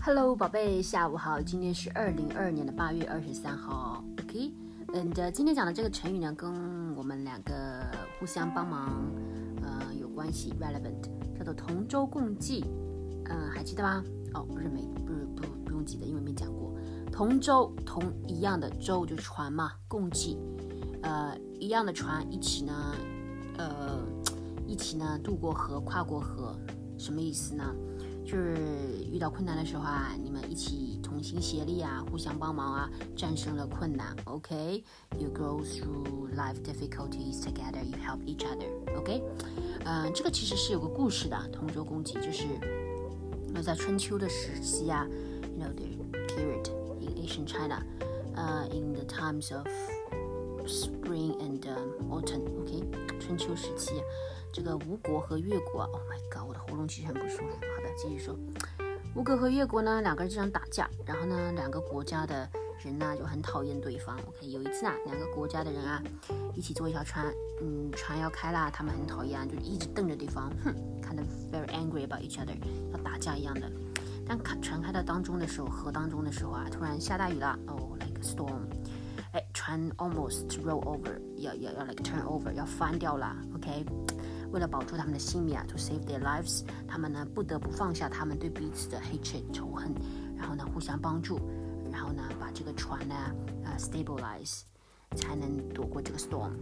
Hello，宝贝，下午好。今天是二零二二年的八月二十三号，OK。嗯的，今天讲的这个成语呢，跟我们两个互相帮忙，呃，有关系，relevant，叫做同舟共济。嗯，还记得吗？哦，不是没，不是不不用记得，因为没讲过。同舟，同一样的舟就船嘛，共济，呃，一样的船一起呢，呃，一起呢渡过河，跨过河，什么意思呢？就是遇到困难的时候啊，你们一起同心协力啊，互相帮忙啊，战胜了困难。OK，you go through life difficulties together. You help each other. OK，嗯，这个其实是有个故事的，同舟共济，就是那在春秋的时期啊，you know the period in ancient China, uh, in the times of spring and autumn. OK，春秋时期。这个吴国和越国，Oh my god，我的喉咙其实很不舒服。好的，继续说，吴国和越国呢，两个人经常打架，然后呢，两个国家的人呢就很讨厌对方。OK，有一次啊，两个国家的人啊一起坐一条船，嗯，船要开啦，他们很讨厌，就一直瞪着对方，哼，看得 very angry about each other，要打架一样的。但开船开到当中的时候，河当中的时候啊，突然下大雨了，哦，like storm，哎，船 almost roll over，要要要 like turn over，要翻掉了。OK。为了保住他们的性命啊，to save their lives，他们呢不得不放下他们对彼此的 hatred 仇恨，然后呢互相帮助，然后呢把这个船呢呃 stabilize，才能躲过这个 storm，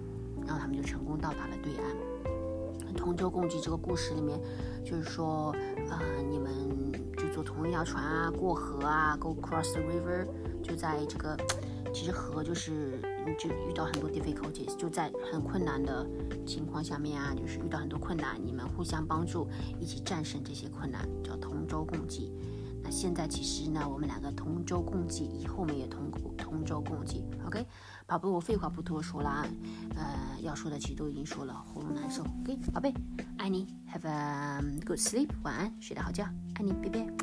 然后他们就成功到达了对岸。同舟共济这个故事里面，就是说呃你们就坐同一条船啊，过河啊，go cross the river，就在这个。其实和就是就遇到很多 difficulties，就在很困难的情况下面啊，就是遇到很多困难，你们互相帮助，一起战胜这些困难，叫同舟共济。那现在其实呢，我们两个同舟共济，以后我们也同同舟共济。OK，宝贝，我废话不多说了，呃，要说的其实都已经说了，喉咙难受。OK，宝贝，爱你，Have a good sleep，晚安，睡个好觉，爱你，拜拜。